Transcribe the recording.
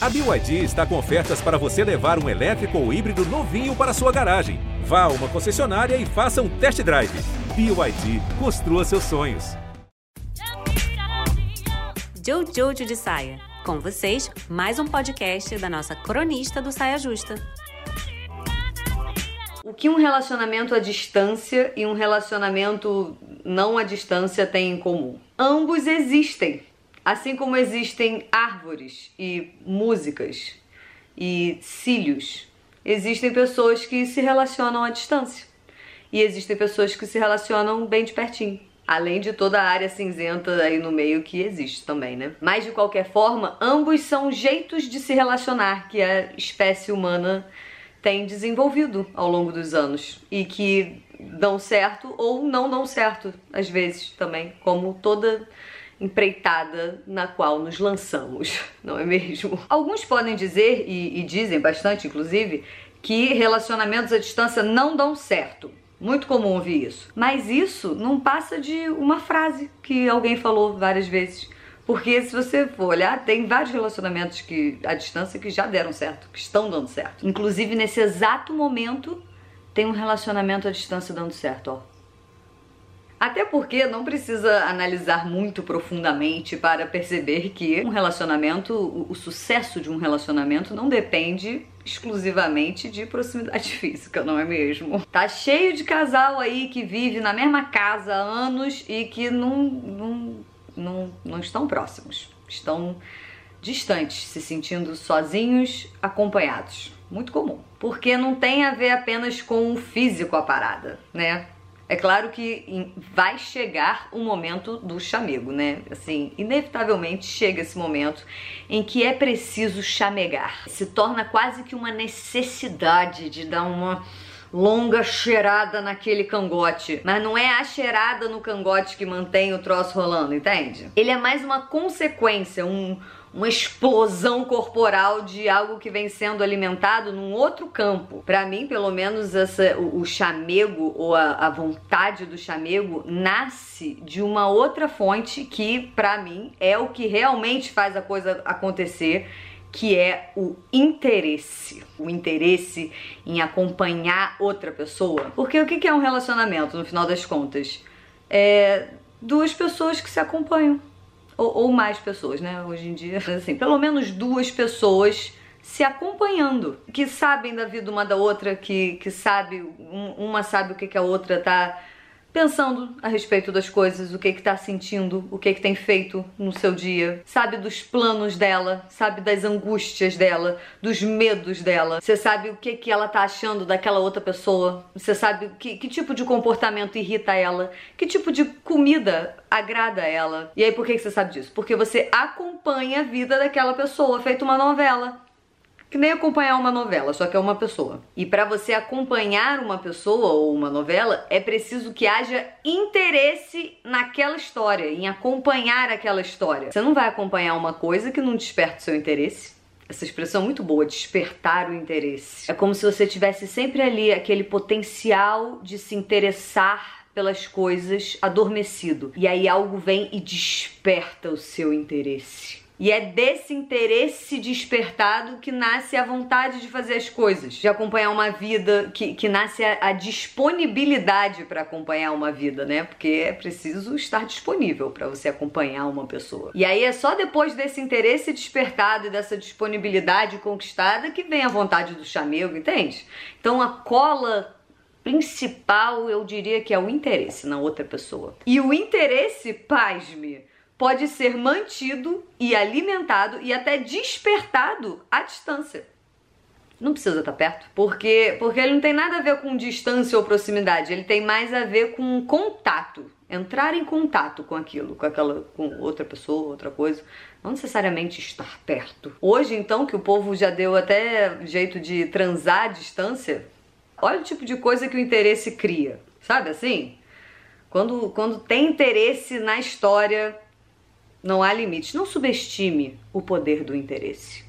A BYD está com ofertas para você levar um elétrico ou híbrido novinho para sua garagem. Vá a uma concessionária e faça um test drive. BYD, construa seus sonhos. Jojo de Saia. Com vocês, mais um podcast da nossa cronista do Saia Justa. O que um relacionamento à distância e um relacionamento não à distância têm em comum? Ambos existem. Assim como existem árvores e músicas e cílios, existem pessoas que se relacionam à distância. E existem pessoas que se relacionam bem de pertinho. Além de toda a área cinzenta aí no meio que existe também, né? Mas de qualquer forma, ambos são jeitos de se relacionar que a espécie humana tem desenvolvido ao longo dos anos e que dão certo ou não dão certo às vezes também, como toda empreitada na qual nos lançamos, não é mesmo? Alguns podem dizer, e, e dizem bastante inclusive, que relacionamentos à distância não dão certo. Muito comum ouvir isso. Mas isso não passa de uma frase que alguém falou várias vezes. Porque se você for olhar, tem vários relacionamentos que à distância que já deram certo, que estão dando certo. Inclusive nesse exato momento tem um relacionamento à distância dando certo, ó. Até porque não precisa analisar muito profundamente para perceber que um relacionamento, o, sucesso de um relacionamento não depende exclusivamente de proximidade física, não é mesmo? Tá cheio de casal aí que vive na mesma casa há anos e que não, não, não, não estão próximos, estão distantes, se sentindo sozinhos, acompanhados. Muito comum. Porque não tem a ver apenas com o físico a parada, né? É claro que vai chegar o momento do chamego, né? Assim, inevitavelmente chega esse momento em que é preciso chamegar. Se torna quase que uma necessidade de dar uma longa cheirada naquele cangote. Mas não é a cheirada no cangote que mantém o troço rolando, entende? Ele é mais uma consequência, um uma explosão corporal de algo que vem sendo alimentado num outro campo. Para mim, pelo menos, essa, o, o chamego ou a, a, vontade do chamego nasce de uma outra fonte que, para mim, é o que realmente faz a coisa acontecer. Que é o interesse, o interesse em acompanhar outra pessoa. Porque o que é um relacionamento, no final das contas? É duas pessoas que se acompanham ou, ou mais pessoas, né? Hoje em dia, assim, pelo menos duas pessoas se acompanhando, que sabem da vida uma da outra, que, que sabe, um, uma sabe o que, que a outra tá pensando a respeito das coisas, o que que tá sentindo, o que que tem feito no seu dia, sabe dos planos dela, sabe das angústias dela, dos medos dela. Você sabe o que que ela tá achando daquela outra pessoa. Você sabe que, que tipo de comportamento irrita ela, que tipo de comida agrada ela. E aí por que, que você sabe disso? Porque você acompanha a vida daquela pessoa, feito uma novela que nem acompanhar uma novela, só que é uma pessoa. E para você acompanhar uma pessoa ou uma novela, é preciso que haja interesse naquela história, em acompanhar aquela história. Você não vai acompanhar uma coisa que não desperta o seu interesse. Essa expressão é muito boa, despertar o interesse. É como se você tivesse sempre ali aquele potencial de se interessar pelas coisas adormecido. E aí algo vem e desperta o seu interesse. E é desse interesse despertado que nasce a vontade de fazer as coisas, de acompanhar uma vida, que, que nasce a, a disponibilidade para acompanhar uma vida, né? Porque é preciso estar disponível para você acompanhar uma pessoa. E aí é só depois desse interesse despertado e dessa disponibilidade conquistada que vem a vontade do chamego, entende? Então a cola principal eu diria que é o interesse na outra pessoa. E o interesse, pasme, pode ser mantido e alimentado e até despertado à distância. Não precisa estar perto, porque porque ele não tem nada a ver com distância ou proximidade, ele tem mais a ver com contato, entrar em contato com aquilo, com aquela com outra pessoa, outra coisa, não necessariamente estar perto. Hoje então que o povo já deu até jeito de transar à distância, olha o tipo de coisa que o interesse cria, sabe assim? Quando, quando tem interesse na história, não há limites. Não subestime o poder do interesse.